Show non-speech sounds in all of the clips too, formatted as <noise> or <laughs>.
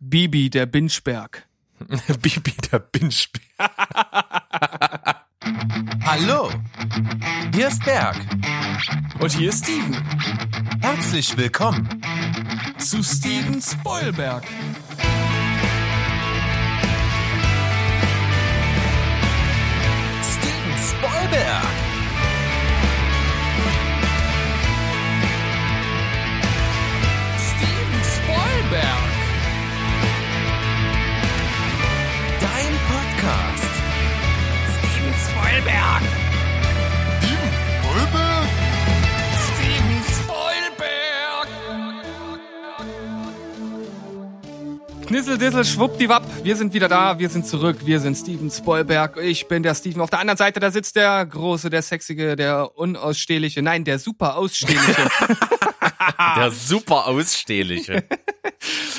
Bibi, der Binschberg. <laughs> Bibi, der Binschberg. <laughs> Hallo, hier ist Berg. Und hier ist Steven. Herzlich willkommen. Zu Steven Spoilberg. Steven Spoilberg. Steven Spoilberg. Podcast. Steven Spoilberg. Steven Spoilberg. Steven Spoilberg. Knisseldissel, schwuppdiwapp, wir sind wieder da, wir sind zurück, wir sind Steven Spoilberg, ich bin der Steven. Auf der anderen Seite, da sitzt der Große, der Sexige, der Unausstehliche, nein, der super Ausstehliche. <laughs> <laughs> Der <laughs> super Ausstehliche.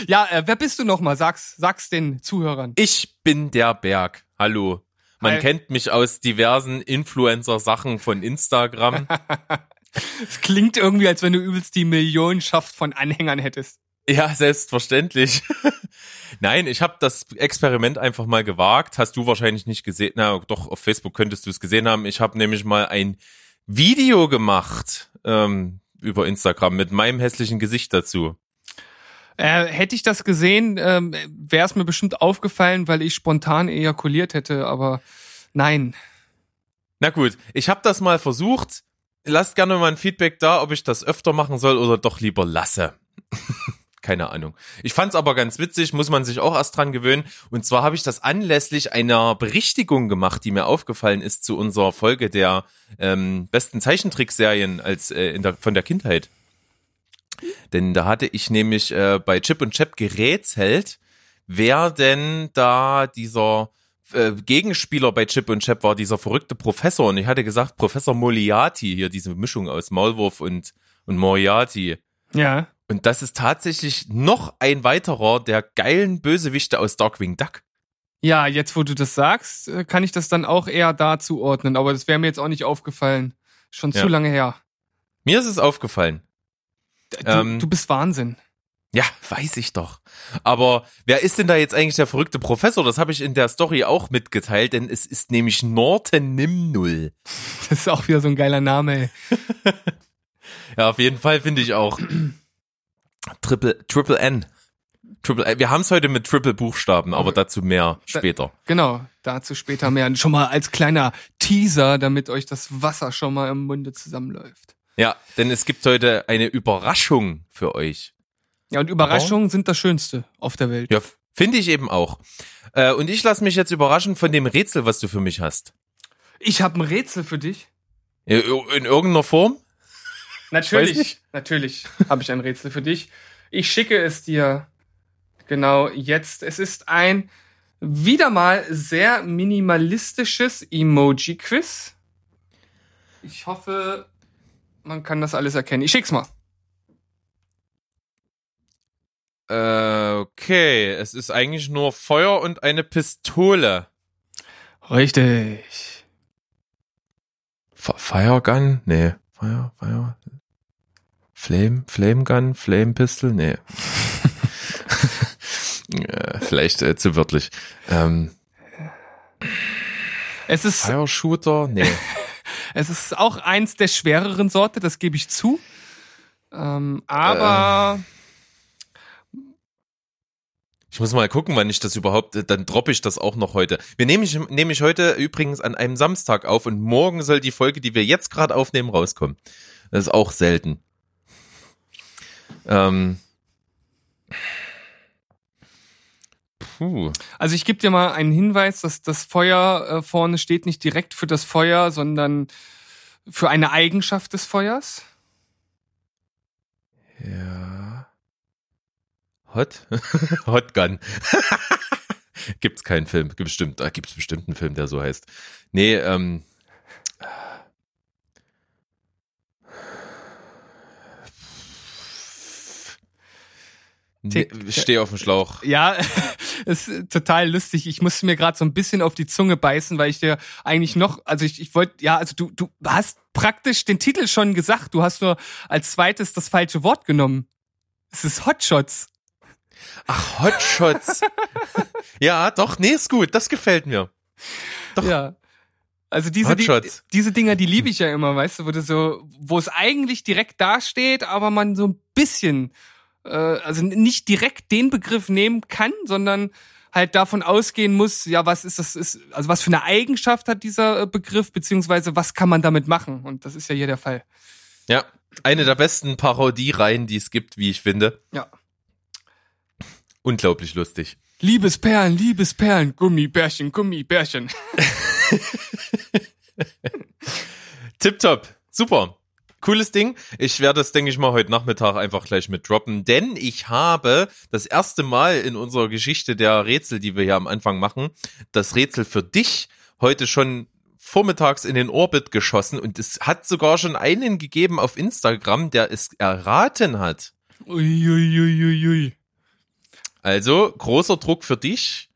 ja, äh, wer bist du nochmal? Sag's, sag's den Zuhörern. Ich bin der Berg. Hallo. Man Hi. kennt mich aus diversen Influencer-Sachen von Instagram. <laughs> Es klingt irgendwie, als wenn du übelst die Millionenschaft von Anhängern hättest. ja, selbstverständlich. Nein, ich habe das Experiment einfach mal gewagt. Hast du wahrscheinlich nicht gesehen. Na, doch, auf Facebook könntest du es gesehen haben. Ich habe nämlich mal ein Video gemacht ähm, über Instagram mit meinem hässlichen Gesicht dazu. Äh, hätte ich das gesehen, ähm, wäre es mir bestimmt aufgefallen, weil ich spontan ejakuliert hätte, aber nein. Na gut, ich habe das mal versucht. Lasst gerne mal ein Feedback da, ob ich das öfter machen soll oder doch lieber lasse. <laughs> Keine Ahnung. Ich fand's aber ganz witzig, muss man sich auch erst dran gewöhnen. Und zwar habe ich das anlässlich einer Berichtigung gemacht, die mir aufgefallen ist zu unserer Folge der ähm, besten Zeichentrickserien als äh, der, von der Kindheit. Denn da hatte ich nämlich äh, bei Chip und Chap gerätselt, wer denn da dieser äh, Gegenspieler bei Chip und Chap war, dieser verrückte Professor. Und ich hatte gesagt, Professor Moriarty, hier diese Mischung aus Maulwurf und, und Moriarty. Ja. Und das ist tatsächlich noch ein weiterer der geilen Bösewichte aus Darkwing Duck. Ja, jetzt wo du das sagst, äh, kann ich das dann auch eher da zuordnen, aber das wäre mir jetzt auch nicht aufgefallen. Schon Ja. zu lange her. Mir ist es aufgefallen. Du, Ähm, du bist Wahnsinn. Ja, weiß ich doch. Aber wer ist denn da jetzt eigentlich der verrückte Professor? Das habe ich in der Story auch mitgeteilt, denn es ist nämlich Norton Nimnull. <laughs> Das ist auch wieder so ein geiler Name, ey. <laughs> Ja, auf jeden Fall finde ich auch. <clears throat> Triple, Triple N. Triple N. Wir haben es heute mit Triple Buchstaben, aber dazu mehr später. Genau, dazu später mehr. Schon mal als kleiner Teaser, damit euch das Wasser schon mal im Munde zusammenläuft. Ja, denn es gibt heute eine Überraschung für euch. Ja, und Überraschungen sind das Schönste auf der Welt. Ja, finde ich eben auch. Äh, und ich lasse mich jetzt überraschen von dem Rätsel, was du für mich hast. Ich habe ein Rätsel für dich. In irgendeiner Form? Natürlich, natürlich habe ich ein Rätsel für dich. Ich schicke es dir genau jetzt. Es ist ein wieder mal sehr minimalistisches Emoji-Quiz. Ich hoffe, man kann das alles erkennen. Ich schick's mal. Äh, okay, es ist eigentlich nur Feuer und eine Pistole. Richtig. F Fire Gun? Nee. Fire, Fire. Flame, Flame Gun, Flame Pistol? Nee. <laughs> äh, vielleicht äh, zu wörtlich. Ähm, Es ist, Fire Shooter? Nee. <laughs> es ist auch eins der schwereren Sorte, das gebe ich zu. Ähm, aber Ich muss mal gucken, wann ich das überhaupt, äh, dann droppe ich das auch noch heute. Wir nehmen ich, nehme ich heute übrigens an einem Samstag auf und morgen soll die Folge, die wir jetzt gerade aufnehmen, rauskommen. Das ist auch selten. Ähm. Puh. Also ich gebe dir mal einen Hinweis, dass das Feuer äh, vorne steht nicht direkt für das Feuer, sondern für eine Eigenschaft des Feuers. Ja. Hot? <laughs> Hot Gun. <laughs> gibt's keinen Film, gibt bestimmt, da gibt's bestimmt einen Film, der so heißt. Nee, ähm. Tick. stehe auf dem Schlauch. Ja, <laughs> ist total lustig. Ich musste mir gerade so ein bisschen auf die Zunge beißen, weil ich dir eigentlich noch, also ich, ich wollte, ja, also du, du hast praktisch den Titel schon gesagt. Du hast nur als zweites das falsche Wort genommen. Es ist Hotshots. Ach, Hotshots. <laughs> ja, doch, nee, ist gut. Das gefällt mir. Doch. Ja. Also diese, die, diese Dinger, die liebe ich ja immer, weißt du, wo du so, wo es eigentlich direkt dasteht, aber man so ein bisschen, äh, also nicht direkt den Begriff nehmen kann, sondern halt davon ausgehen muss, ja, was ist das, ist, also was für eine Eigenschaft hat dieser äh, Begriff, beziehungsweise was kann man damit machen? Und das ist ja hier der Fall. Ja, eine der besten Parodiereihen, die es gibt, wie ich finde. Ja. Unglaublich lustig. Liebesperlen, Liebesperlen, Gummibärchen, Gummibärchen. <laughs> Tipptopp. Super. Cooles Ding. Ich werde das, denke ich mal, heute Nachmittag einfach gleich mit droppen, denn ich habe das erste Mal in unserer Geschichte der Rätsel, die wir hier am Anfang machen, das Rätsel für dich heute schon vormittags in den Orbit geschossen und es hat sogar schon einen gegeben auf Instagram, der es erraten hat. Uiuiuiui. Also großer Druck für dich.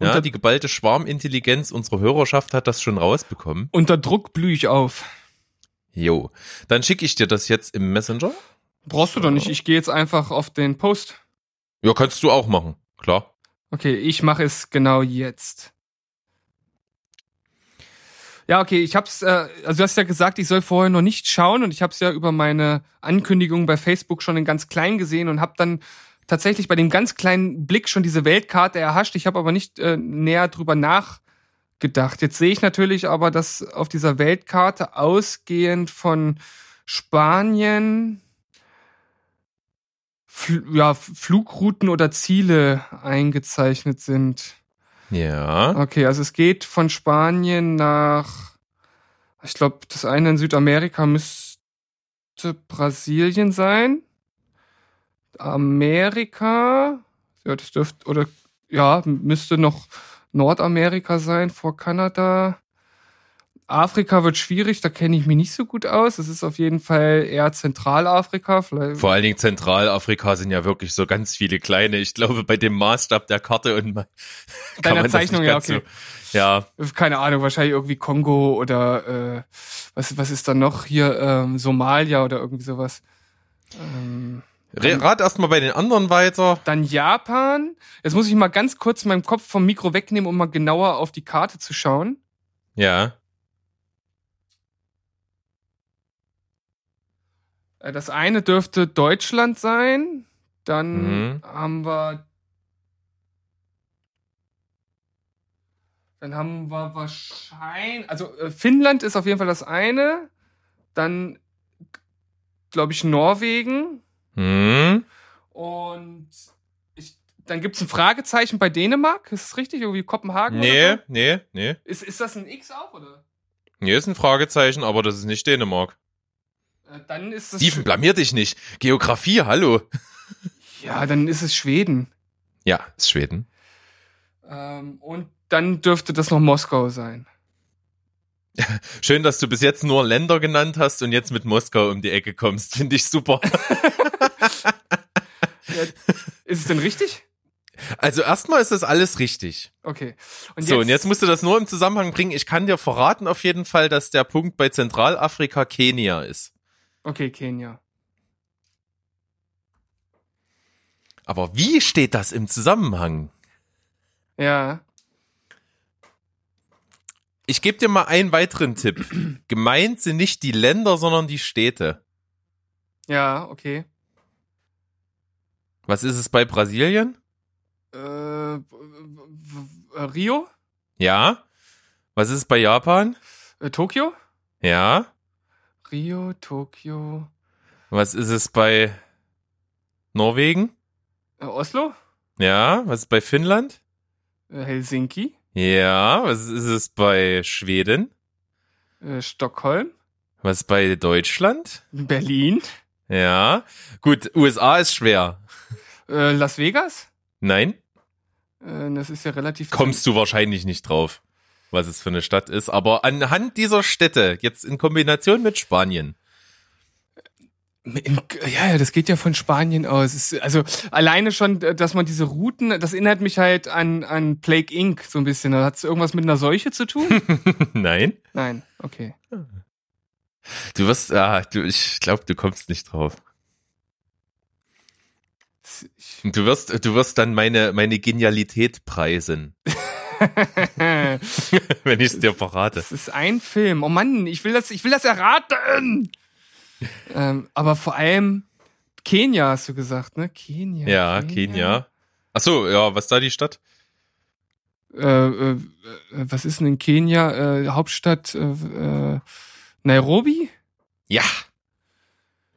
Ja, Unter- die geballte Schwarmintelligenz unserer Hörerschaft hat das schon rausbekommen. Unter Druck blühe ich auf. Jo, dann schicke ich dir das jetzt im Messenger. Brauchst du doch nicht. Ich gehe jetzt einfach auf den Post. Ja, kannst du auch machen, klar. Okay, ich mache es genau jetzt. Ja, okay, ich hab's, äh, also du hast ja gesagt, ich soll vorher noch nicht schauen und ich hab's ja über meine Ankündigung bei Facebook schon in ganz klein gesehen und hab dann tatsächlich bei dem ganz kleinen Blick schon diese Weltkarte erhascht. Ich habe aber nicht äh, näher drüber nachgedacht. Jetzt sehe ich natürlich aber, dass auf dieser Weltkarte ausgehend von Spanien Fl ja, Flugrouten oder Ziele eingezeichnet sind. Ja. Okay, also es geht von Spanien nach, ich glaube, das eine in Südamerika müsste Brasilien sein. Amerika, ja, das dürfte, oder ja, müsste noch Nordamerika sein vor Kanada. Afrika wird schwierig, da kenne ich mich nicht so gut aus. Es ist auf jeden Fall eher Zentralafrika. Vielleicht, Vor allen Dingen Zentralafrika sind ja wirklich so ganz viele kleine. Ich glaube, bei dem Maßstab der Karte und kann Deiner man Zeichnung, ja, okay. So, ja, keine Ahnung, wahrscheinlich irgendwie Kongo oder äh, was, was ist da noch hier, ähm, Somalia oder irgendwie sowas. Ähm, rat erstmal bei den anderen weiter. dann Japan. Jetzt muss ich mal ganz kurz meinen Kopf vom Mikro wegnehmen, um mal genauer auf die Karte zu schauen. Ja. Äh, Das eine dürfte Deutschland sein. Dann Mhm. haben wir. Dann haben wir wahrscheinlich. Also äh, Finnland ist auf jeden Fall das eine. Dann glaube ich Norwegen. Hm. Und ich, dann gibt es ein Fragezeichen bei Dänemark. Ist das richtig? Irgendwie Kopenhagen? Nee, Oder nee, nee. so? Ist, ist das ein X auch, oder? Nee, ist ein Fragezeichen, aber das ist nicht Dänemark. Äh, Dann ist es. Steven, blamier dich nicht. Geografie, hallo. <laughs> Ja, dann ist es Schweden. Ja, ist Schweden. Ähm, und dann dürfte das noch Moskau sein. Schön, dass du bis jetzt nur Länder genannt hast und jetzt mit Moskau um die Ecke kommst. Finde ich super. <laughs> Ist es denn richtig? Also erstmal ist das alles richtig. Okay. Und so, und jetzt musst du das nur im Zusammenhang bringen. Ich kann dir verraten auf jeden Fall, dass der Punkt bei Zentralafrika Kenia ist. Okay, Kenia. Aber wie steht das im Zusammenhang? Ja. Ich gebe dir mal einen weiteren Tipp. <clears throat> Gemeint sind nicht die Länder, sondern die Städte. Ja, okay. Was ist es bei Brasilien? Äh, Rio? Ja. Was ist es bei Japan? Äh, Tokio? Ja. Rio, Tokio. Was ist es bei Norwegen? Äh, Oslo? Ja. Was ist bei Finnland? Äh, Helsinki? Ja. Was ist es bei Schweden? Äh, Stockholm? Was ist bei Deutschland? Berlin? Ja. Gut, USA ist schwer. Äh, Las Vegas? Nein, Äh, das ist ja relativ. kommst du wahrscheinlich nicht drauf, was es für eine Stadt ist. Aber anhand dieser Städte, jetzt in Kombination mit Spanien, ja, ja, das geht ja von Spanien aus. Ist, also alleine schon, dass man diese Routen, das erinnert mich halt an, an Plague Inc. so ein bisschen. Hat es irgendwas mit einer Seuche zu tun? <laughs> Nein. Nein, okay. Du wirst, ah, du, ich glaube, du kommst nicht drauf. Du wirst, du wirst dann meine, meine Genialität preisen, <laughs> wenn ich es dir verrate. das ist ein Film. Oh Mann, ich will das, ich will das erraten. ähm, aber vor allem Kenia hast du gesagt, ne? Kenia. Ja, Kenia. Ach so, ja, was da die Stadt? Äh, äh, äh, was ist denn in Kenia? Äh, Hauptstadt äh, äh, Nairobi? Ja.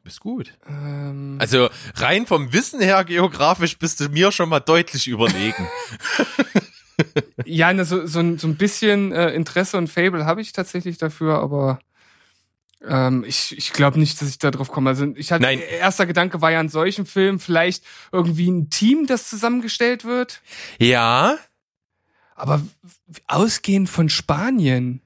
Bist gut. Ähm, Also rein vom Wissen her geografisch bist du mir schon mal deutlich überlegen. <laughs> ja, ne, so, so, ein- so ein bisschen äh, Interesse und Fable habe ich tatsächlich dafür, aber ähm, ich, ich glaube nicht, dass ich da drauf komme. Also ich hatte Nein. erster Gedanke war ja an solchen Filmen vielleicht irgendwie ein Team, das zusammengestellt wird. ja, Aber ausgehend von Spanien.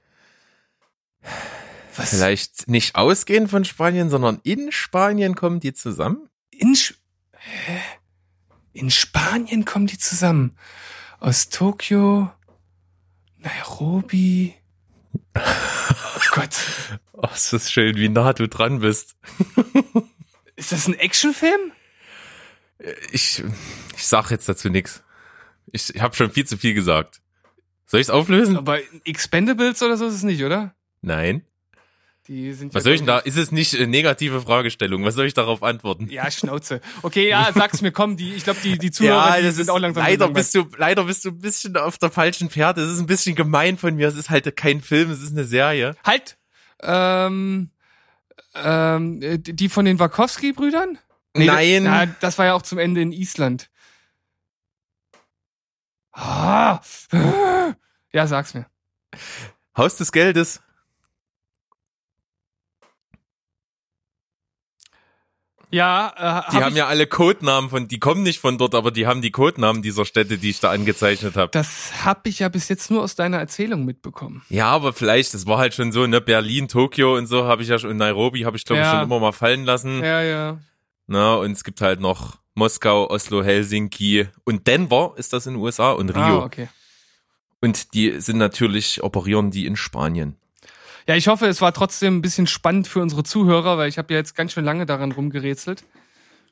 Was? vielleicht nicht ausgehend von Spanien, sondern in Spanien kommen die zusammen. In, Sch Hä? in Spanien kommen die zusammen. Aus Tokio, Nairobi. Oh Gott. <laughs> Oh, ist das schön, wie nah du dran bist. <laughs> Ist das ein Actionfilm? Ich, ich sag jetzt dazu nichts. Ich, ich habe schon viel zu viel gesagt. Soll ich's auflösen? Aber Expendables oder so ist es nicht, oder? Nein. Die sind Was ja soll ich denn da? Ist es nicht eine negative Fragestellung? Was soll ich darauf antworten? Ja, Schnauze. Okay, ja, <laughs> sag's mir, komm, die, ich glaube, die, die Zuhörer, die das sind auch langsam leider bist du, leider bist du ein bisschen auf der falschen Pferde. Es ist ein bisschen gemein von mir. Es ist halt kein Film, es ist eine Serie. Halt! Ähm, ähm, äh, die von den Wachowski-Brüdern? Nein. Ja, das war ja auch zum Ende in Island. Ah, <gasps> ja, sag's mir. Haus des Geldes. Ja, äh, Die hab haben ja alle Codenamen von, die kommen nicht von dort, aber die haben die Codenamen dieser Städte, die ich da angezeichnet habe. das hab ich ja bis jetzt nur aus deiner Erzählung mitbekommen. Ja, aber vielleicht, das war halt schon so, ne, Berlin, Tokio und so habe ich ja schon, in Nairobi habe ich glaube ich Ja. schon immer mal fallen lassen. Ja, ja. Na, und es gibt halt noch Moskau, Oslo, Helsinki und Denver ist das in den USA und Rio. Ah, okay. Und die sind natürlich, operieren die in Spanien. Ja, ich hoffe, es war trotzdem ein bisschen spannend für unsere Zuhörer, weil ich habe ja jetzt ganz schön lange daran rumgerätselt.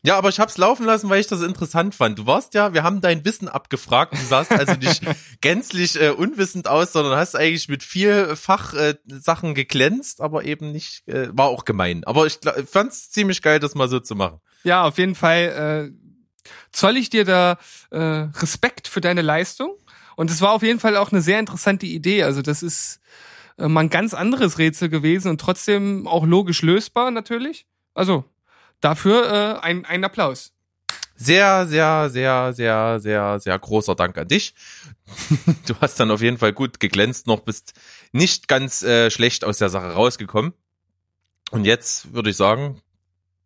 Ja, aber ich hab's laufen lassen, weil ich das interessant fand. Du warst ja, wir haben dein Wissen abgefragt. Du sahst also nicht <laughs> gänzlich äh, unwissend aus, sondern hast eigentlich mit viel Fachsachen äh, Sachen geglänzt, aber eben nicht, äh, war auch gemein. Aber ich fand's ziemlich geil, das mal so zu machen. Ja, auf jeden Fall äh, zoll ich dir da äh, Respekt für deine Leistung. Und es war auf jeden Fall auch eine sehr interessante Idee. Also das ist mal ein ganz anderes Rätsel gewesen und trotzdem auch logisch lösbar natürlich. Also dafür äh, ein, ein Applaus. Sehr, sehr, sehr, sehr, sehr, sehr großer Dank an dich. <laughs> Du hast dann auf jeden Fall gut geglänzt, noch bist nicht ganz äh, schlecht aus der Sache rausgekommen. Und jetzt würde ich sagen,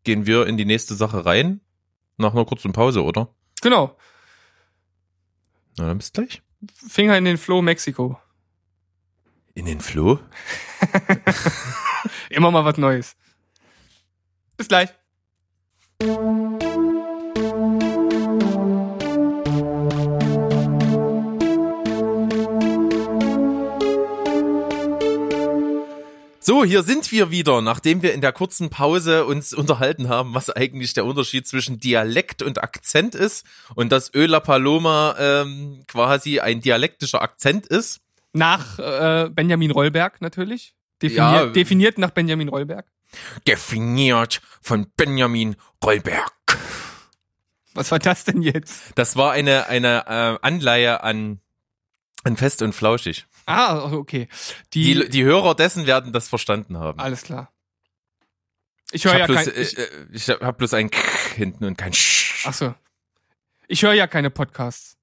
gehen wir in die nächste Sache rein. Nach einer kurzen Pause, oder? Genau. Na, dann bis gleich. Finger in den Floh Mexiko. In den Floh? <laughs> Immer mal was Neues. Bis gleich. So, hier sind wir wieder, nachdem wir in der kurzen Pause uns unterhalten haben, was eigentlich der Unterschied zwischen Dialekt und Akzent ist und dass Öla Paloma ähm, quasi ein dialektischer Akzent ist. Nach äh, Benjamin Rollberg natürlich. Definiert, Ja. definiert nach Benjamin Rollberg. Definiert von Benjamin Rollberg. Was war das denn jetzt? Das war eine, eine äh, Anleihe an, an Fest und Flauschig. Ah, okay. Die, Die, die Hörer dessen werden das verstanden haben. alles klar. Ich höre habe ja bloß, kein, ich, äh, äh, ich hab bloß ein K hinten und kein Sch. ach so. Ich höre ja keine Podcasts.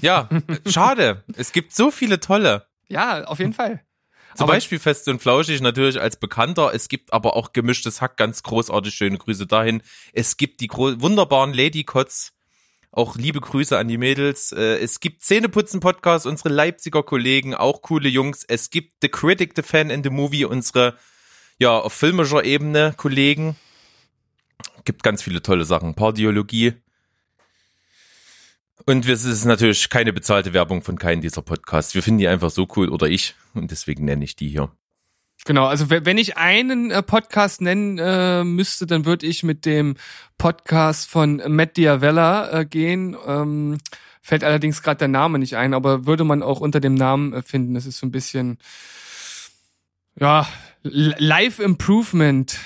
Ja, schade. Es gibt so viele tolle. Ja, auf jeden Fall. Zum Aber- Beispiel Fest und Flauschig natürlich als Bekannter. Es gibt aber auch gemischtes Hack, ganz großartig. Schöne Grüße dahin. Es gibt die wunderbaren Ladycots. Auch liebe Grüße an die Mädels. Äh, Es gibt Zähneputzen-Podcast, unsere Leipziger Kollegen, auch coole Jungs. Es gibt The Critic, The Fan and The Movie, unsere, ja, auf filmischer Ebene Kollegen. Gibt ganz viele tolle Sachen. Pardiologie. Und es ist natürlich keine bezahlte Werbung von keinem dieser Podcasts. Wir finden die einfach so cool oder ich und deswegen nenne ich die hier. Genau, also we- wenn ich einen äh, Podcast nennen äh, müsste, dann würde ich mit dem Podcast von Matt Diavella äh, gehen. Ähm, fällt allerdings gerade der Name nicht ein, aber würde man auch unter dem Namen äh, finden. Das ist so ein bisschen, ja, Life Improvement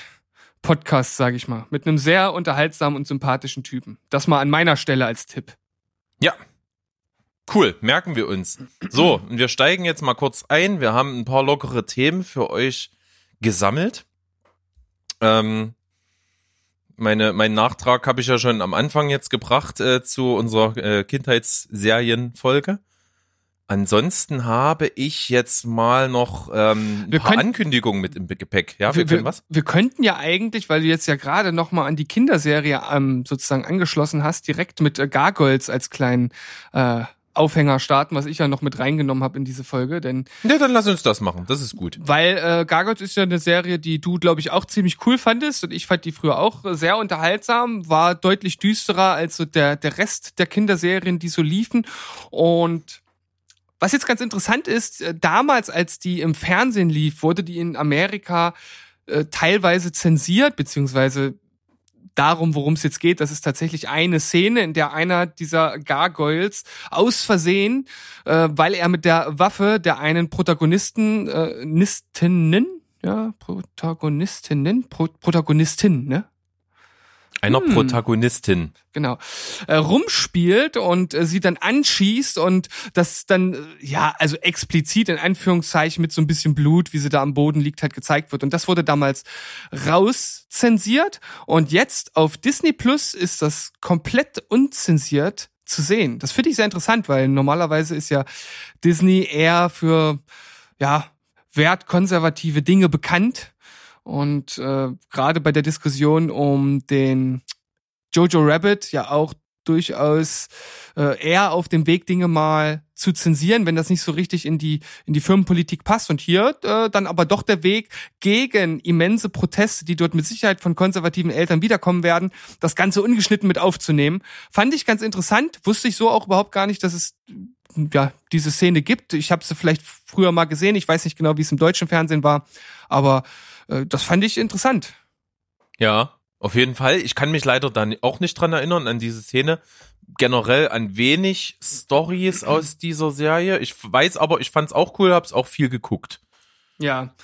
Podcast, sage ich mal, mit einem sehr unterhaltsamen und sympathischen Typen. Das mal an meiner Stelle als Tipp. Ja. Cool, merken wir uns. So, wir steigen jetzt mal kurz ein. Wir haben ein paar lockere Themen für euch gesammelt. Ähm, meine, meinen Nachtrag habe ich ja schon am Anfang jetzt gebracht äh, zu unserer äh, Kindheitsserienfolge. Ansonsten habe ich jetzt mal noch ähm, ein Wir paar können- Ankündigungen mit im Gepäck. Ja, wir, wir, was? wir könnten ja eigentlich, weil du jetzt ja gerade noch mal an die Kinderserie ähm, sozusagen angeschlossen hast, direkt mit äh, Gargoyles als kleinen äh, Aufhänger starten, was ich ja noch mit reingenommen habe in diese Folge, denn Ja, dann lass uns das machen. Das ist gut. weil äh, Gargoyles ist ja eine Serie, die du glaube ich auch ziemlich cool fandest und ich fand die früher auch sehr unterhaltsam, war deutlich düsterer als so der der Rest der Kinderserien, die so liefen und was jetzt ganz interessant ist, äh, damals, als die im Fernsehen lief, wurde die in Amerika äh, teilweise zensiert, beziehungsweise darum, worum es jetzt geht, das ist tatsächlich eine Szene, in der einer dieser Gargoyles aus Versehen, äh, weil er mit der Waffe der einen Protagonisten, äh, Nistinnen, ja, Protagonistinnen, Pro Protagonistin, ne? Einer Hm. Protagonistin. genau, äh, rumspielt und äh, sie dann anschießt und das dann, äh, ja, also explizit in Anführungszeichen mit so ein bisschen Blut, wie sie da am Boden liegt, halt gezeigt wird. Und das wurde damals rauszensiert und jetzt auf Disney Plus ist das komplett unzensiert zu sehen. Das finde ich sehr interessant, weil normalerweise ist ja Disney eher für, ja, wertkonservative Dinge bekannt. Und äh, gerade bei der Diskussion um den Jojo Rabbit ja auch durchaus äh, eher auf dem Weg, Dinge mal zu zensieren, wenn das nicht so richtig in die in die Firmenpolitik passt. Und hier äh, dann aber doch der Weg gegen immense Proteste, die dort mit Sicherheit von konservativen Eltern wiederkommen werden, das Ganze ungeschnitten mit aufzunehmen. Fand ich ganz interessant. Wusste ich so auch überhaupt gar nicht, dass es ja diese Szene gibt. Ich habe sie vielleicht früher mal gesehen. Ich weiß nicht genau, wie es im deutschen Fernsehen war, aber das fand ich interessant. Ja, auf jeden Fall. Ich kann mich leider dann auch nicht dran erinnern an diese Szene. Generell an wenig Stories <clears throat> aus dieser Serie. Ich weiß aber, ich fand's auch cool, hab's auch viel geguckt. Ja.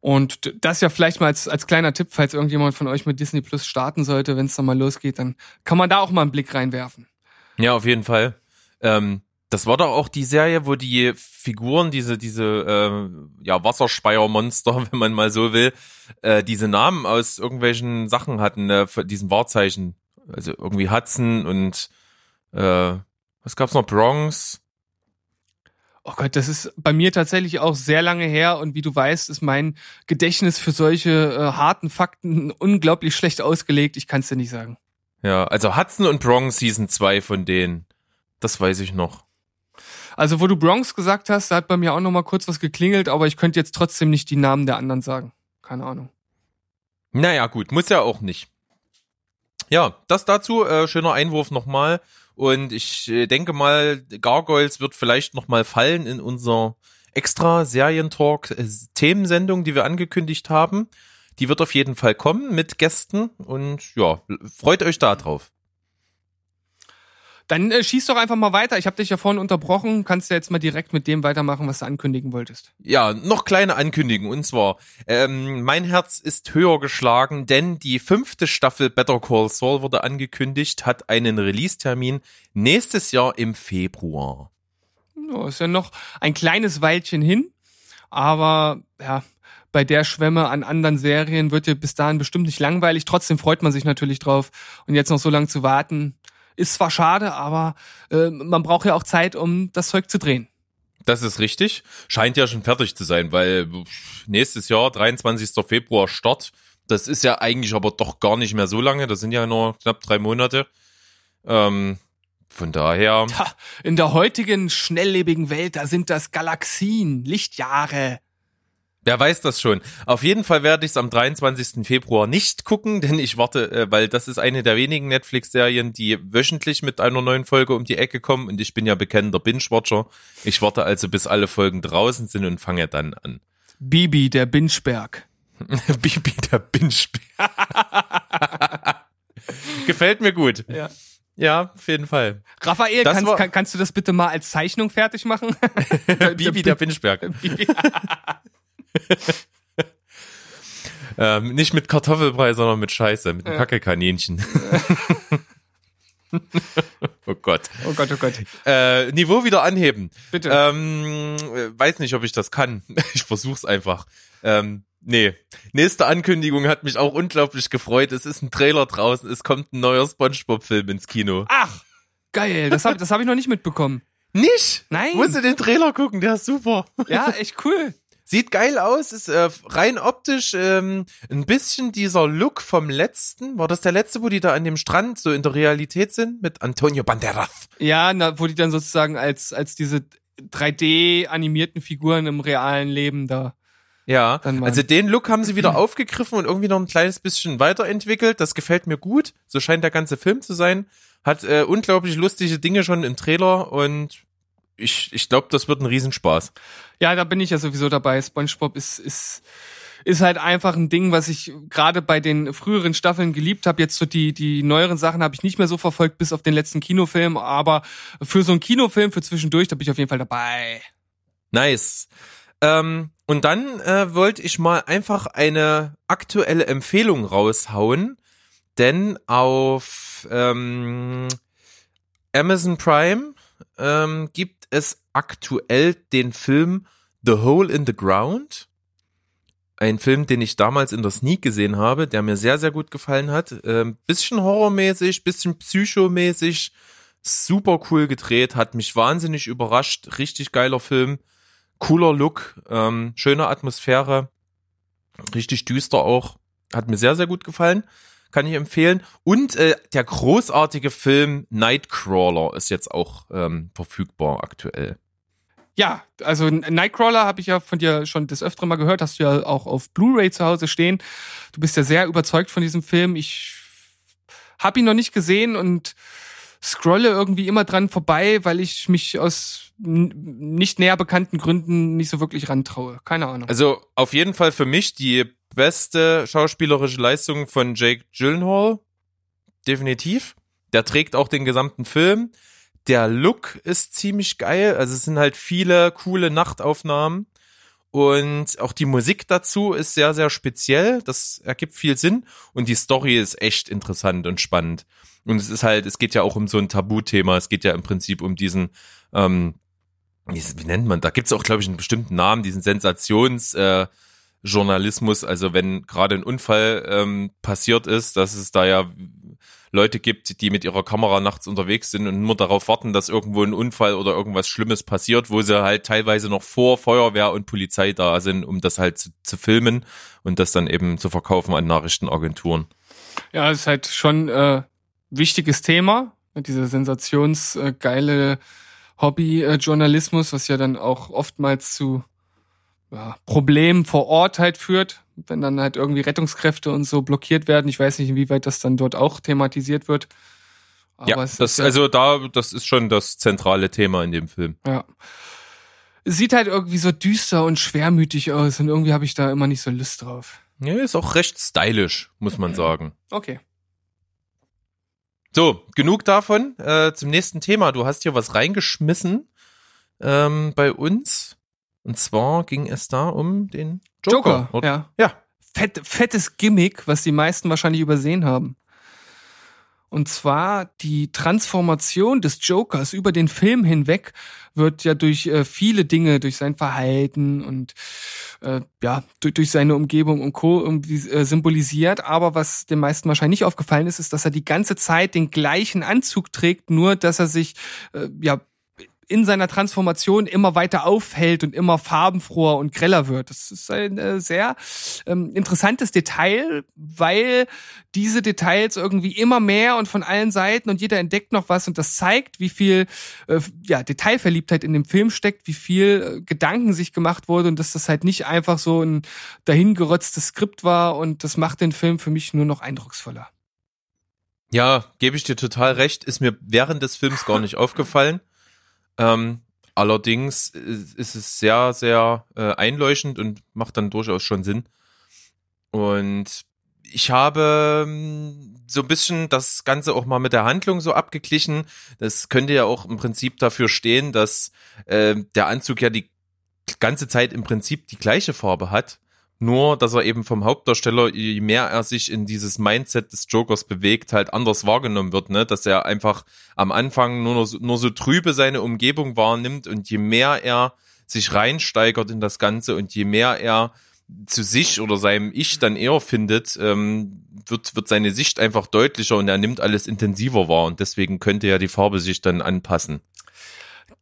Und das ja vielleicht mal als, als kleiner Tipp, falls irgendjemand von euch mit Disney Plus starten sollte, wenn es dann mal losgeht, dann kann man da auch mal einen Blick reinwerfen. Ja, auf jeden Fall. Ähm, das war doch auch die Serie, wo die Figuren, diese, diese äh, ja, Wasserspeiermonster, <laughs> wenn man mal so will, äh, diese Namen aus irgendwelchen Sachen hatten, äh, von diesen Wahrzeichen. Also irgendwie Hudson und äh, was gab's noch? Bronx. Oh Gott, das ist bei mir tatsächlich auch sehr lange her und wie du weißt, ist mein Gedächtnis für solche äh, harten Fakten <laughs> unglaublich schlecht ausgelegt. Ich kann es dir nicht sagen. Ja, also Hudson und Bronx Season 2 von denen. Das weiß ich noch. Also, wo du Bronx gesagt hast, da hat bei mir auch noch mal kurz was geklingelt, aber ich könnte jetzt trotzdem nicht die Namen der anderen sagen. Keine Ahnung. Naja, gut, muss ja auch nicht. Ja, das dazu, äh, schöner Einwurf nochmal. Und ich äh, denke mal, Gargoyles wird vielleicht nochmal fallen in unser extra Serientalk-Themensendung, die wir angekündigt haben. Die wird auf jeden Fall kommen mit Gästen und ja, freut euch da drauf. Dann äh, schieß doch einfach mal weiter. Ich habe dich ja vorhin unterbrochen. Kannst du jetzt mal direkt mit dem weitermachen, was du ankündigen wolltest. Ja, noch kleine Ankündigung. Und zwar, ähm, mein Herz ist höher geschlagen, denn die fünfte Staffel Better Call Saul wurde angekündigt, hat einen Release-Termin nächstes Jahr im Februar. Ja, ist ja noch ein kleines Weilchen hin. Aber ja, bei der Schwemme an anderen Serien wird dir bis dahin bestimmt nicht langweilig. Trotzdem freut man sich natürlich drauf. Und jetzt noch so lange zu warten, ist zwar schade, aber äh, man braucht ja auch Zeit, um das Zeug zu drehen. Das ist richtig. Scheint ja schon fertig zu sein, weil nächstes Jahr, 23. Februar Start. Das ist ja eigentlich aber doch gar nicht mehr so lange. Das sind ja nur knapp drei Monate. Ähm, von daher. In der heutigen schnelllebigen Welt, da sind das Galaxien, Lichtjahre. Wer weiß das schon. Auf jeden Fall werde ich es am 23. Februar nicht gucken, <laughs> denn ich warte, äh, weil das ist eine der wenigen Netflix-Serien, die wöchentlich mit einer neuen Folge um die Ecke kommen und ich bin ja bekennender Binge-Watcher. Ich warte also, bis alle Folgen draußen sind und fange dann an. Bibi, der Binschberg. <laughs> Bibi der Binschbär. <laughs> Gefällt mir gut. Ja. Ja, auf jeden Fall. Raphael, kannst, war- kann, kannst du das bitte mal als Zeichnung fertig machen? Bibi der Binschberg. <laughs> Ähm, nicht mit Kartoffelbrei, sondern mit Scheiße, mit einem Ja. Kackekaninchen. <laughs> oh Gott. Oh Gott, oh Gott. Äh, Niveau wieder anheben. Bitte. Ähm, äh, weiß nicht, ob ich das kann. <laughs> Ich versuch's einfach. Ähm, nee. Nächste Ankündigung hat mich auch unglaublich gefreut. Es ist ein Trailer draußen. Es kommt ein neuer Spongebob-Film ins Kino. Ach, geil. Das habe das hab ich noch nicht mitbekommen. Nicht? Nein. Musst du den Trailer gucken, der ist super. Ja, echt cool. Sieht geil aus, ist äh, rein optisch ähm, ein bisschen dieser Look vom letzten. War das der letzte, wo die da an dem Strand so in der Realität sind? Mit Antonio Banderas. Ja, na, wo die dann sozusagen als, als diese 3D-animierten Figuren im realen Leben da. Ja, also den Look haben sie wieder <clears throat> aufgegriffen und irgendwie noch ein kleines bisschen weiterentwickelt. Das gefällt mir gut. So scheint der ganze Film zu sein. Hat äh, unglaublich lustige Dinge schon im Trailer und ich, ich glaube, das wird ein Riesenspaß. Ja, da bin ich ja sowieso dabei. SpongeBob ist, ist, ist halt einfach ein Ding, was ich gerade bei den früheren Staffeln geliebt habe. Jetzt so die, die neueren Sachen habe ich nicht mehr so verfolgt, bis auf den letzten Kinofilm. Aber für so einen Kinofilm, für zwischendurch, da bin ich auf jeden Fall dabei. Nice. Ähm, und dann äh, wollte ich mal einfach eine aktuelle Empfehlung raushauen, denn auf ähm, Amazon Prime ähm, gibt es aktuell den Film The Hole in the Ground. Ein Film, den ich damals in der Sneak gesehen habe, der mir sehr, sehr gut gefallen hat. Ähm, bisschen horrormäßig, bisschen psychomäßig, super cool gedreht, hat mich wahnsinnig überrascht, richtig geiler Film, cooler Look, ähm, schöne Atmosphäre, richtig düster auch, hat mir sehr, sehr gut gefallen, kann ich empfehlen. Und äh, der großartige Film Nightcrawler ist jetzt auch ähm, verfügbar aktuell. Ja, also Nightcrawler habe ich ja von dir schon des Öfteren mal gehört, hast du ja auch auf Blu-ray zu Hause stehen. Du bist ja sehr überzeugt von diesem Film. Ich habe ihn noch nicht gesehen und scrolle irgendwie immer dran vorbei, weil ich mich aus nicht näher bekannten Gründen nicht so wirklich rantraue. Keine Ahnung. Also auf jeden Fall für mich die beste schauspielerische Leistung von Jake Gyllenhaal. Definitiv. Der trägt auch den gesamten Film. Der Look ist ziemlich geil. Also es sind halt viele coole Nachtaufnahmen. Und auch die Musik dazu ist sehr, sehr speziell. Das ergibt viel Sinn. Und die Story ist echt interessant und spannend. Und es ist halt, es geht ja auch um so ein Tabuthema. Es geht ja im Prinzip um diesen, ähm, wie, nennt man, da gibt's auch, glaube ich, einen bestimmten Namen, diesen Sensations, äh, Journalismus, also wenn gerade ein Unfall ähm, passiert ist, dass es da ja Leute gibt, die mit ihrer Kamera nachts unterwegs sind und nur darauf warten, dass irgendwo ein Unfall oder irgendwas Schlimmes passiert, wo sie halt teilweise noch vor Feuerwehr und Polizei da sind, um das halt zu, zu filmen und das dann eben zu verkaufen an Nachrichtenagenturen. Ja, es ist halt schon äh, wichtiges Thema, dieser sensationsgeile Hobby-Journalismus, was ja dann auch oftmals zu ja, Problemen vor Ort halt führt, wenn dann halt irgendwie Rettungskräfte und so blockiert werden. Ich weiß nicht, inwieweit das dann dort auch thematisiert wird. Aber ja, das, ist ja, also da, das ist schon das zentrale Thema in dem Film. ja. Sieht halt irgendwie so düster und schwermütig aus und irgendwie habe ich da immer nicht so Lust drauf. Ja, ist auch recht stylisch, muss man sagen. Okay. So, genug davon. Äh, zum nächsten Thema. Du hast hier was reingeschmissen ähm, bei uns. Und zwar ging es da um den Joker. Joker, ja. ja. fett, fettes Gimmick, was die meisten wahrscheinlich übersehen haben. Und zwar die Transformation des Jokers über den Film hinweg wird ja durch äh, viele Dinge, durch sein Verhalten und äh, ja, durch, durch seine Umgebung und Co. irgendwie äh, symbolisiert. Aber was den meisten wahrscheinlich nicht aufgefallen ist, ist, dass er die ganze Zeit den gleichen Anzug trägt, nur dass er sich äh, ja in seiner Transformation immer weiter aufhält und immer farbenfroher und greller wird. Das ist ein äh, sehr ähm, interessantes Detail, weil diese Details irgendwie immer mehr und von allen Seiten und jeder entdeckt noch was und das zeigt, wie viel äh, ja, Detailverliebtheit in dem Film steckt, wie viel äh, Gedanken sich gemacht wurde und dass das halt nicht einfach so ein dahingerotztes Skript war und das macht den Film für mich nur noch eindrucksvoller. Ja, gebe ich dir total recht. Ist mir während des Films gar nicht <laughs> aufgefallen. Ähm, Allerdings ist es sehr, sehr äh, einleuchtend und macht dann durchaus schon Sinn. Und ich habe ähm, so ein bisschen das Ganze auch mal mit der Handlung so abgeglichen. Das könnte ja auch im Prinzip dafür stehen, dass äh, der Anzug ja die ganze Zeit im Prinzip die gleiche Farbe hat. Nur, dass er eben vom Hauptdarsteller, je mehr er sich in dieses Mindset des Jokers bewegt, halt anders wahrgenommen wird, ne? Dass er einfach am Anfang nur, noch, nur so trübe seine Umgebung wahrnimmt und je mehr er sich reinsteigert in das Ganze und je mehr er zu sich oder seinem Ich dann eher findet, ähm, wird, wird seine Sicht einfach deutlicher und er nimmt alles intensiver wahr und deswegen könnte ja die Farbe sich dann anpassen.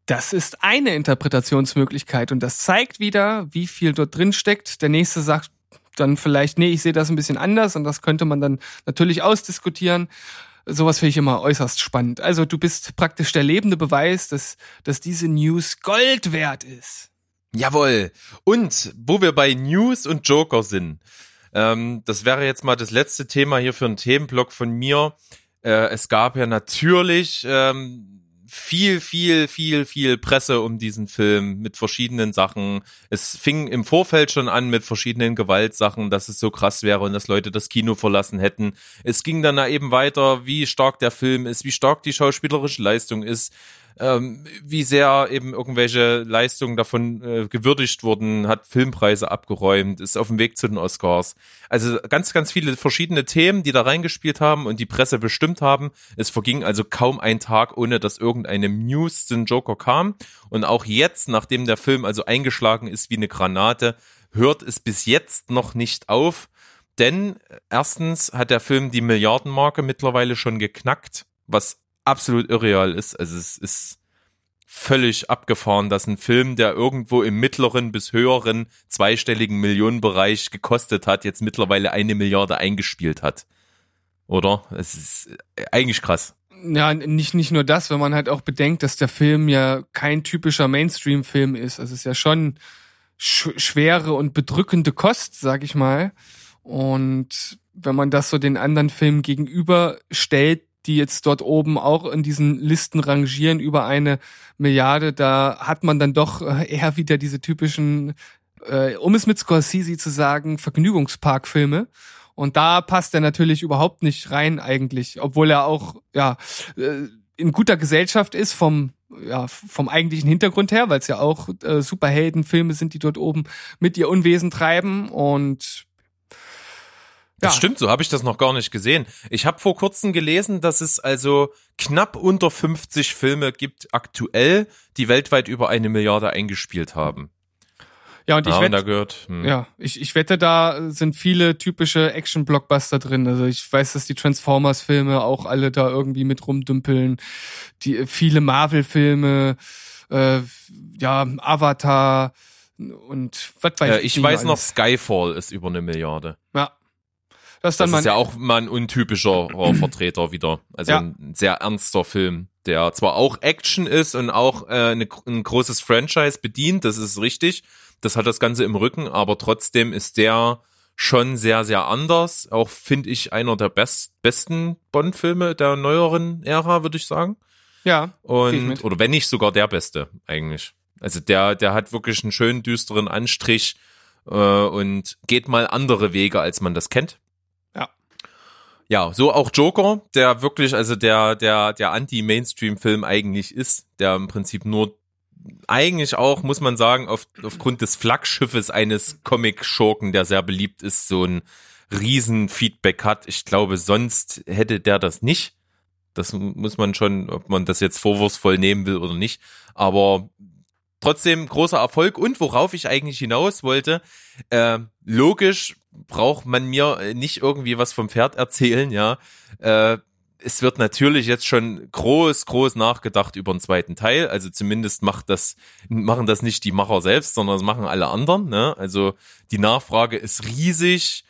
Das ist eine Interpretationsmöglichkeit und das zeigt wieder, wie viel dort drin steckt. Der nächste sagt dann vielleicht, nee, ich sehe das ein bisschen anders und das könnte man dann natürlich ausdiskutieren. Sowas finde ich immer äußerst spannend. Also du bist praktisch der lebende Beweis, dass, dass diese News Gold wert ist. Jawohl. Und wo wir bei News und Joker sind, ähm, das wäre jetzt mal das letzte Thema hier für einen Themenblock von mir. Äh, es gab ja natürlich ähm, viel, viel, viel, viel Presse um diesen Film mit verschiedenen Sachen. Es fing im Vorfeld schon an mit verschiedenen Gewaltsachen, dass es so krass wäre und dass Leute das Kino verlassen hätten. Es ging dann eben weiter, wie stark der Film ist, wie stark die schauspielerische Leistung ist, ähm, wie sehr eben irgendwelche Leistungen davon äh, gewürdigt wurden, hat Filmpreise abgeräumt, ist auf dem Weg zu den Oscars. Also ganz, ganz viele verschiedene Themen, die da reingespielt haben und die Presse bestimmt haben. Es verging also kaum ein Tag, ohne dass irgendeine News zu den Joker kam. Und auch jetzt, nachdem der Film also eingeschlagen ist wie eine Granate, hört es bis jetzt noch nicht auf. Denn erstens hat der Film die Milliardenmarke mittlerweile schon geknackt, was absolut irreal ist. Also es ist völlig abgefahren, dass ein Film, der irgendwo im mittleren bis höheren zweistelligen Millionenbereich gekostet hat, jetzt mittlerweile eine Milliarde eingespielt hat. Oder? Es ist eigentlich krass. Ja, nicht, nicht nur das, wenn man halt auch bedenkt, dass der Film ja kein typischer Mainstream-Film ist. Also es ist ja schon sch schwere und bedrückende Kost, sag ich mal. Und wenn man das so den anderen Filmen gegenüberstellt, die jetzt dort oben auch in diesen Listen rangieren über eine Milliarde, da hat man dann doch äh, eher wieder diese typischen, äh, um es mit Scorsese zu sagen, Vergnügungsparkfilme. Und da passt er natürlich überhaupt nicht rein eigentlich, obwohl er auch ja äh, in guter Gesellschaft ist vom ja, vom eigentlichen Hintergrund her, weil es ja auch äh, Superheldenfilme sind, die dort oben mit ihr Unwesen treiben und das ja. stimmt, so habe ich das noch gar nicht gesehen. Ich habe vor kurzem gelesen, dass es also knapp unter 50 Filme gibt aktuell, die weltweit über eine Milliarde eingespielt haben. Ja, und ich ja, wette, und gehört, hm. ja, ich, ich wette, da sind viele typische Action-Blockbuster drin. Also ich weiß, dass die Transformers-Filme auch alle da irgendwie mit rumdümpeln. Die viele Marvel-Filme, äh, ja, Avatar und was weiß äh, ich. Ich weiß noch, Skyfall ist über eine Milliarde. Ja. Das, dann das ist ja auch mal ein untypischer <clears throat> Vertreter wieder. Also ja. ein sehr ernster Film, der zwar auch Action ist und auch äh, eine, ein großes Franchise bedient, das ist richtig. Das hat das Ganze im Rücken, aber trotzdem ist der schon sehr, sehr anders. Auch finde ich einer der best, besten Bond-Filme der neueren Ära, würde ich sagen. Ja. Und, oder wenn nicht sogar der beste, eigentlich. Also der, der hat wirklich einen schönen, düsteren Anstrich äh, und geht mal andere Wege, als man das kennt. Ja, so auch Joker, der wirklich, also der, der, der Anti-Mainstream-Film eigentlich ist, der im Prinzip nur eigentlich auch, muss man sagen, auf, aufgrund des Flaggschiffes eines Comic-Schurken, der sehr beliebt ist, so ein Riesen-Feedback hat. Ich glaube, sonst hätte der das nicht. Das muss man schon, ob man das jetzt vorwurfsvoll nehmen will oder nicht. Aber trotzdem großer Erfolg. Und worauf ich eigentlich hinaus wollte, äh, logisch braucht man mir äh, nicht irgendwie was vom Pferd erzählen, ja. Äh, es wird natürlich jetzt schon groß, groß nachgedacht über den zweiten Teil. Also zumindest macht das, machen das nicht die Macher selbst, sondern das machen alle anderen. Ne? Also die Nachfrage ist riesig.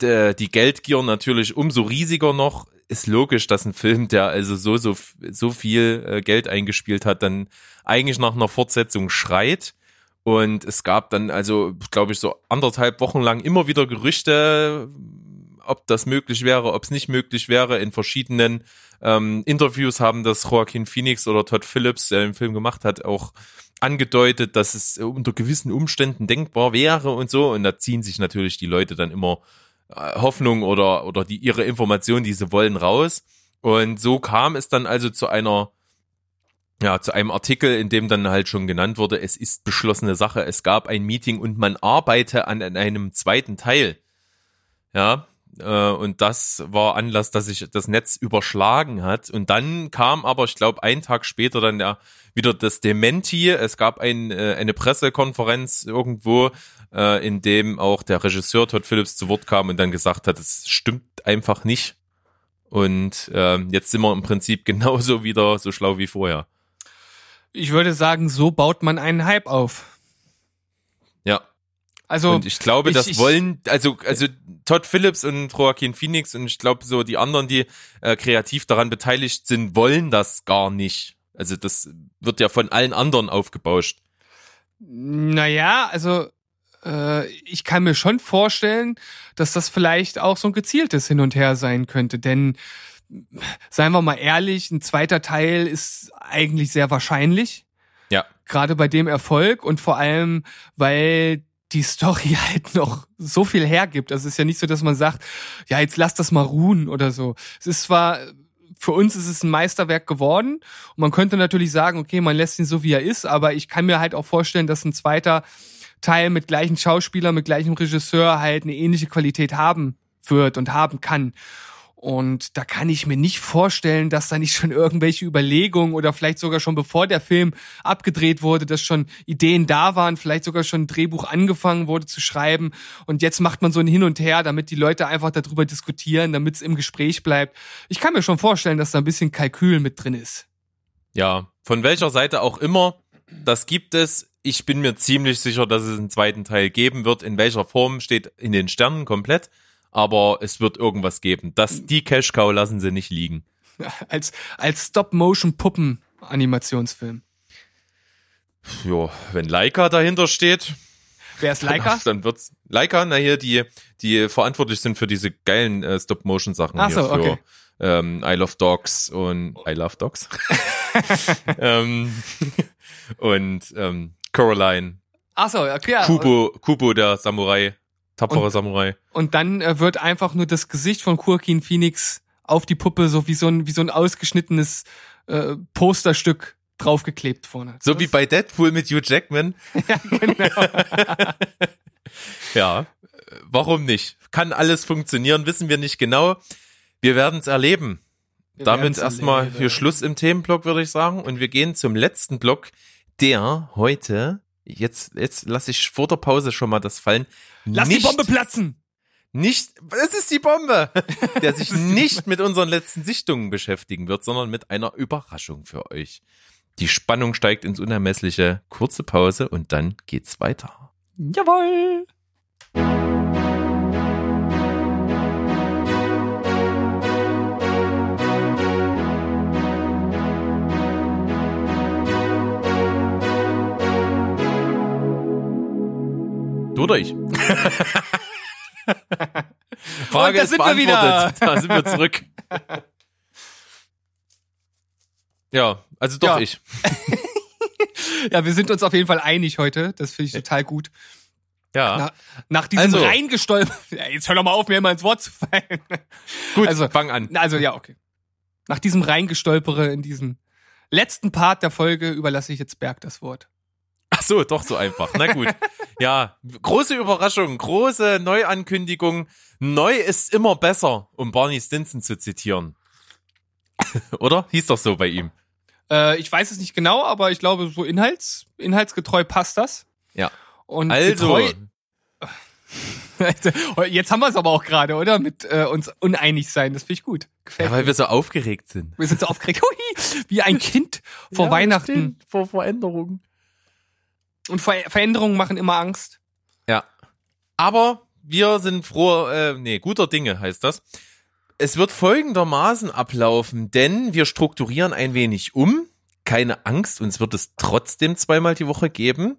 Die Geldgier natürlich umso riesiger noch. Ist logisch, dass ein Film, der also so, so, so viel äh, Geld eingespielt hat, dann eigentlich nach einer Fortsetzung schreit. Und es gab dann also, glaube ich, so anderthalb Wochen lang immer wieder Gerüchte ob das möglich wäre, ob es nicht möglich wäre. In verschiedenen ähm, Interviews haben das Joaquin Phoenix oder Todd Phillips, der den Film gemacht hat, auch angedeutet, dass es unter gewissen Umständen denkbar wäre und so. Und da ziehen sich natürlich die Leute dann immer äh, Hoffnung oder, oder die, ihre Informationen, die sie wollen, raus. Und so kam es dann also zu einer ja, zu einem Artikel, in dem dann halt schon genannt wurde, es ist beschlossene Sache, es gab ein Meeting und man arbeite an, einem zweiten Teil. Ja, äh, und das war Anlass, dass sich das Netz überschlagen hat. Und dann kam aber, ich glaube, einen Tag später dann ja wieder das Dementi. Es gab ein, äh, eine Pressekonferenz irgendwo, äh, in dem auch der Regisseur Todd Phillips zu Wort kam und dann gesagt hat, es stimmt einfach nicht. Und äh, jetzt sind wir im Prinzip <laughs> genauso wieder so schlau wie vorher. Ich würde sagen, so baut man einen Hype auf. Ja. Also und ich glaube, ich- das ich- wollen, also, also Todd Phillips und Joaquin Phoenix und ich glaube so die anderen, die äh, kreativ daran beteiligt sind, wollen das gar nicht. Also das wird ja von allen anderen aufgebauscht. Naja, also äh, ich kann mir schon vorstellen, dass das vielleicht auch so ein gezieltes Hin und Her sein könnte. Denn, seien wir mal ehrlich, ein zweiter Teil ist eigentlich sehr wahrscheinlich. Ja. Gerade bei dem Erfolg und vor allem, weil die Story <laughs> halt noch so viel hergibt. Also es ist ja nicht so, dass man sagt, ja, jetzt lass das mal ruhen oder so. Es ist zwar, für uns ist es ein Meisterwerk geworden und man könnte natürlich sagen, okay, man lässt ihn so, wie er ist, aber ich kann mir halt auch vorstellen, dass ein zweiter Teil mit gleichen Schauspielern, mit gleichem Regisseur halt eine ähnliche Qualität haben wird und haben kann. Und da kann ich mir nicht vorstellen, dass da nicht schon irgendwelche Überlegungen oder vielleicht sogar schon bevor der Film abgedreht wurde, dass schon Ideen da waren, vielleicht sogar schon ein Drehbuch angefangen wurde zu schreiben. Und jetzt macht man so ein Hin und Her, damit die Leute einfach darüber diskutieren, damit es im Gespräch bleibt. Ich kann mir schon vorstellen, dass da ein bisschen Kalkül mit drin ist. Ja, von welcher Seite auch immer, das gibt es. Ich bin mir ziemlich sicher, dass es einen zweiten Teil geben wird. In welcher Form steht in den Sternen komplett. Aber es wird irgendwas geben. Das, die Cash Cow lassen sie nicht liegen. <laughs> Als, als Stop-Motion-Puppen-Animationsfilm. Jo, wenn Leica dahinter steht, Wer ist Leica? <laughs> dann wird's Leica, na hier, die, die verantwortlich sind für diese geilen äh, Stop-Motion-Sachen Ach hier so, für okay. ähm, I Love Dogs und I Love Dogs. <laughs> ähm, und ähm, Coraline, Ach so, okay. ja. Kubo, Kubo der Samurai, tapfere Und- Samurai. Und dann äh, wird einfach nur das Gesicht von Joaquin Phoenix auf die Puppe so wie so ein, wie so ein ausgeschnittenes äh, Posterstück draufgeklebt vorne. So wie bei Deadpool mit Hugh Jackman. <laughs> ja, genau. <laughs> Ja, äh, warum nicht? Kann alles funktionieren, wissen wir nicht genau. Wir werden es erleben. Wir Damit erstmal hier Schluss im Themenblock, würde ich sagen. Und wir gehen zum letzten Block, der heute, jetzt, jetzt lasse ich vor der Pause schon mal das fallen. Lass nicht, die Bombe platzen! Nicht, es ist die Bombe, <laughs> der sich nicht mit unseren letzten Sichtungen beschäftigen wird, sondern mit einer Überraschung für euch. Die Spannung steigt ins Unermessliche. Kurze Pause und dann geht's weiter. Jawohl! Du oder ich? <laughs> Frage da ist sind wir wieder. Da sind wir zurück. Ja, also doch Ja. ich. <laughs> Ja, wir sind uns auf jeden Fall einig heute. Das finde ich total gut. Ja. Na, nach diesem Also. reingestolpert. <laughs> Ja, jetzt hör doch mal auf, mir immer ins Wort zu fallen. Gut, also- fang an. Also ja, okay. Nach diesem reingestolpere in diesem letzten Part der Folge überlasse ich jetzt Berg das Wort. Ach so, doch so einfach. Na gut. Ja, große Überraschung, große Neuankündigung. Neu ist immer besser, um Barney Stinson zu zitieren. <laughs> Oder? Hieß doch so bei ihm. Äh, ich weiß es nicht genau, aber ich glaube, so inhalts, inhaltsgetreu passt das. Ja. Und Also, getreu, <laughs> jetzt haben wir es aber auch gerade, oder? Mit äh, uns uneinig sein. Das finde ich gut. Gefällt ja, weil mir. wir so aufgeregt sind. Wir sind so aufgeregt. <laughs> Hui, wie ein Kind vor Weihnachten. Vor Veränderungen. Und Ver Veränderungen machen immer Angst. Ja. Aber wir sind froh, äh, nee, guter Dinge heißt das. Es wird folgendermaßen ablaufen, denn wir strukturieren ein wenig um. Keine Angst, uns wird es trotzdem zweimal die Woche geben.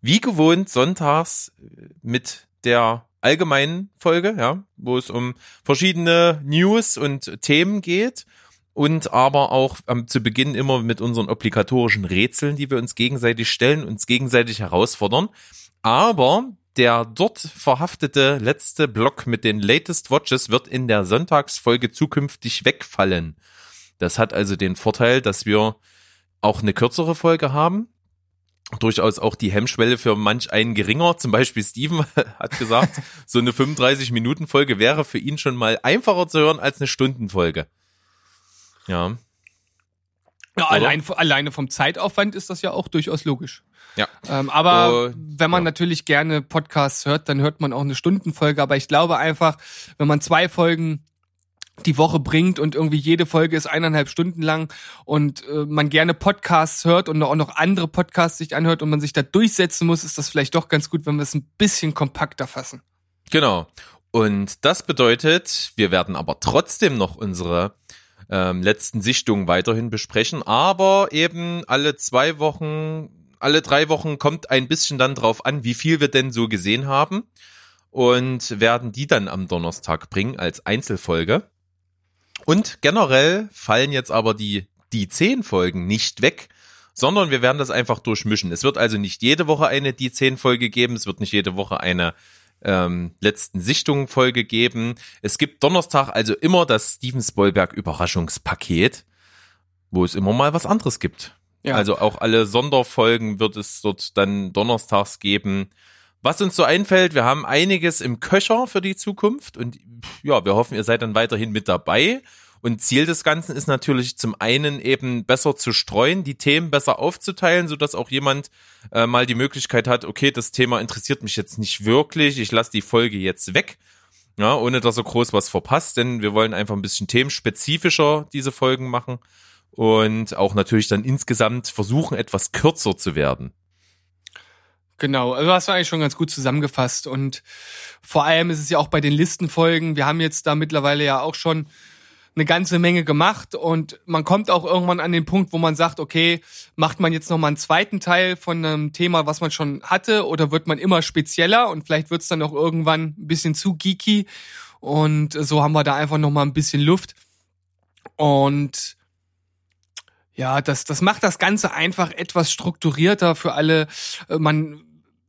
Wie gewohnt sonntags äh, mit der allgemeinen Folge, ja, wo es um verschiedene News und Themen geht und aber auch ähm, zu Beginn immer mit unseren obligatorischen Rätseln, die wir uns gegenseitig stellen, uns gegenseitig herausfordern. Aber der dort verhaftete letzte Block mit den Latest Watches wird in der Sonntagsfolge zukünftig wegfallen. Das hat also den Vorteil, dass wir auch eine kürzere Folge haben. Durchaus auch die Hemmschwelle für manch einen geringer. Zum Beispiel Steven <laughs> hat gesagt, so eine 35-Minuten-Folge wäre für ihn schon mal einfacher zu hören als eine Stundenfolge. Ja. Ja, allein, alleine vom Zeitaufwand ist das ja auch durchaus logisch. Ja. Ähm, aber Und, wenn man ja. natürlich gerne Podcasts hört, dann hört man auch eine Stundenfolge. Aber ich glaube einfach, wenn man zwei Folgen die Woche bringt und irgendwie jede Folge ist eineinhalb Stunden lang und äh, man gerne Podcasts hört und auch noch andere Podcasts sich anhört und man sich da durchsetzen muss, ist das vielleicht doch ganz gut, wenn wir es ein bisschen kompakter fassen. Genau. Und das bedeutet, wir werden aber trotzdem noch unsere ähm, letzten Sichtungen weiterhin besprechen, aber eben alle zwei Wochen, alle drei Wochen kommt ein bisschen dann drauf an, wie viel wir denn so gesehen haben und werden die dann am Donnerstag bringen als Einzelfolge. Und generell fallen jetzt aber die, die zehn Folgen nicht weg, sondern wir werden das einfach durchmischen. Es wird also nicht jede Woche eine die zehn Folge geben, es wird nicht jede Woche eine ähm, letzten Sichtungen Folge geben. Es gibt Donnerstag also immer das Steven Spielberg Überraschungspaket, wo es immer mal was anderes gibt. Ja. Also auch alle Sonderfolgen wird es dort dann donnerstags geben. Was uns so einfällt, wir haben einiges im Köcher für die Zukunft und ja, wir hoffen, ihr seid dann weiterhin mit dabei. Und Ziel des Ganzen ist natürlich zum einen eben besser zu streuen, die Themen besser aufzuteilen, so dass auch jemand äh, mal die Möglichkeit hat, okay, das Thema interessiert mich jetzt nicht wirklich, ich lasse die Folge jetzt weg, ja, ohne dass er groß was verpasst, denn wir wollen einfach ein bisschen themenspezifischer diese Folgen machen und auch natürlich dann insgesamt versuchen, etwas kürzer zu werden. Genau, also hast du eigentlich schon ganz gut zusammengefasst. Und vor allem ist es ja auch bei den Listenfolgen, wir haben jetzt da mittlerweile ja auch schon eine ganze Menge gemacht und man kommt auch irgendwann an den Punkt, wo man sagt, okay, macht man jetzt nochmal einen zweiten Teil von einem Thema, was man schon hatte, oder wird man immer spezieller und vielleicht wird es dann auch irgendwann ein bisschen zu geeky. Und so haben wir da einfach nochmal ein bisschen Luft. Und ja, das, das macht das Ganze einfach etwas strukturierter für alle. Äh, Man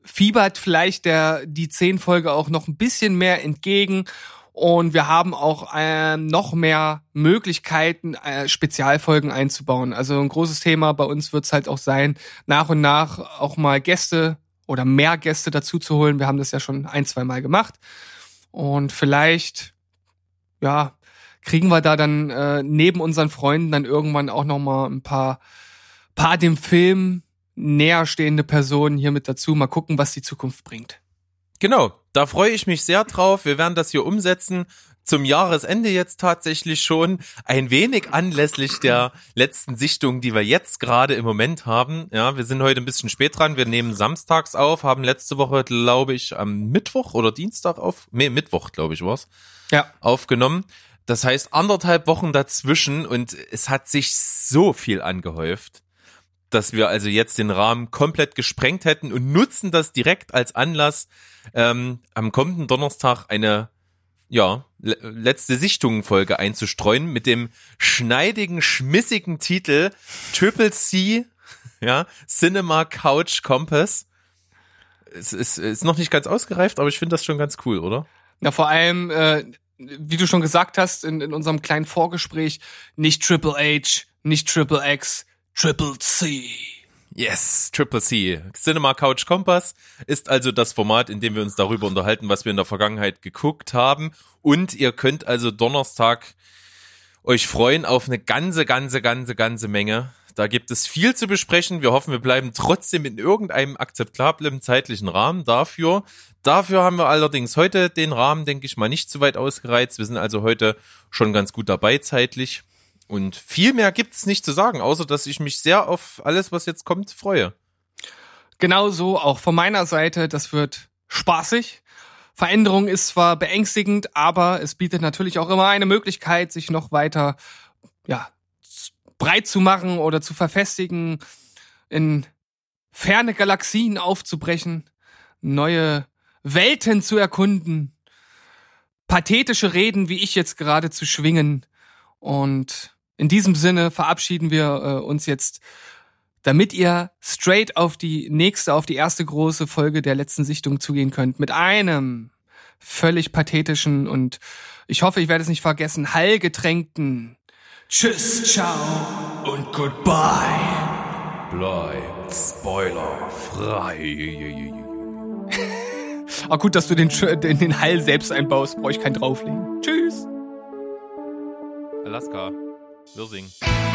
fiebert vielleicht der, die zehn Folge auch noch ein bisschen mehr entgegen. Und wir haben auch äh, noch mehr Möglichkeiten, äh, Spezialfolgen einzubauen. Also ein großes Thema bei uns wird es halt auch sein, nach und nach auch mal Gäste oder mehr Gäste dazu zu holen. Wir haben das ja schon ein, zwei Mal gemacht. Und vielleicht, ja, kriegen wir da dann äh, neben unseren Freunden dann irgendwann auch noch mal ein paar, paar dem Film näher stehende Personen hier mit dazu. Mal gucken, was die Zukunft bringt. Genau, da freue ich mich sehr drauf. Wir werden das hier umsetzen. Zum Jahresende jetzt tatsächlich schon ein wenig anlässlich der letzten Sichtung, die wir jetzt gerade im Moment haben. Ja, wir sind heute ein bisschen spät dran. Wir nehmen samstags auf, haben letzte Woche, glaube ich, am Mittwoch oder Dienstag auf, nee, Mittwoch, glaube ich, war's, Ja. aufgenommen. Das heißt anderthalb Wochen dazwischen und es hat sich so viel angehäuft, dass wir also jetzt den Rahmen komplett gesprengt hätten und nutzen das direkt als Anlass, ähm, am kommenden Donnerstag eine ja, le letzte Sichtungen-Folge einzustreuen mit dem schneidigen, schmissigen Titel Triple C, ja, Cinema Couch Compass. Es ist, ist noch nicht ganz ausgereift, aber ich finde das schon ganz cool, oder? Na, vor allem, äh, wie du schon gesagt hast in, in unserem kleinen Vorgespräch, nicht Triple H, nicht Triple X, Triple C. Yes, Triple C. Cinema Couch Compass ist also das Format, in dem wir uns darüber unterhalten, was wir in der Vergangenheit geguckt haben. Und ihr könnt also Donnerstag euch freuen auf eine ganze, ganze, ganze, ganze Menge. Da gibt es viel zu besprechen. Wir hoffen, wir bleiben trotzdem in irgendeinem akzeptablen zeitlichen Rahmen dafür. Dafür haben wir allerdings heute den Rahmen, denke ich mal, nicht zu weit ausgereizt. Wir sind also heute schon ganz gut dabei zeitlich. Und viel mehr gibt es nicht zu sagen, außer dass ich mich sehr auf alles, was jetzt kommt, freue. Genauso auch von meiner Seite, das wird spaßig. Veränderung ist zwar beängstigend, aber es bietet natürlich auch immer eine Möglichkeit, sich noch weiter ja, breit zu machen oder zu verfestigen, in ferne Galaxien aufzubrechen, neue Welten zu erkunden, pathetische Reden wie ich jetzt gerade zu schwingen. Und in diesem Sinne verabschieden wir äh, uns jetzt, damit ihr straight auf die nächste, auf die erste große Folge der letzten Sichtung zugehen könnt, mit einem völlig pathetischen und ich hoffe, ich werde es nicht vergessen, hallgetränkten Tschüss, ciao und goodbye. Bleibt Spoiler frei. Ah, <laughs> gut, dass du den, den, den Hall selbst einbaust, brauche ich keinen drauflegen. Tschüss. Alaska. Building.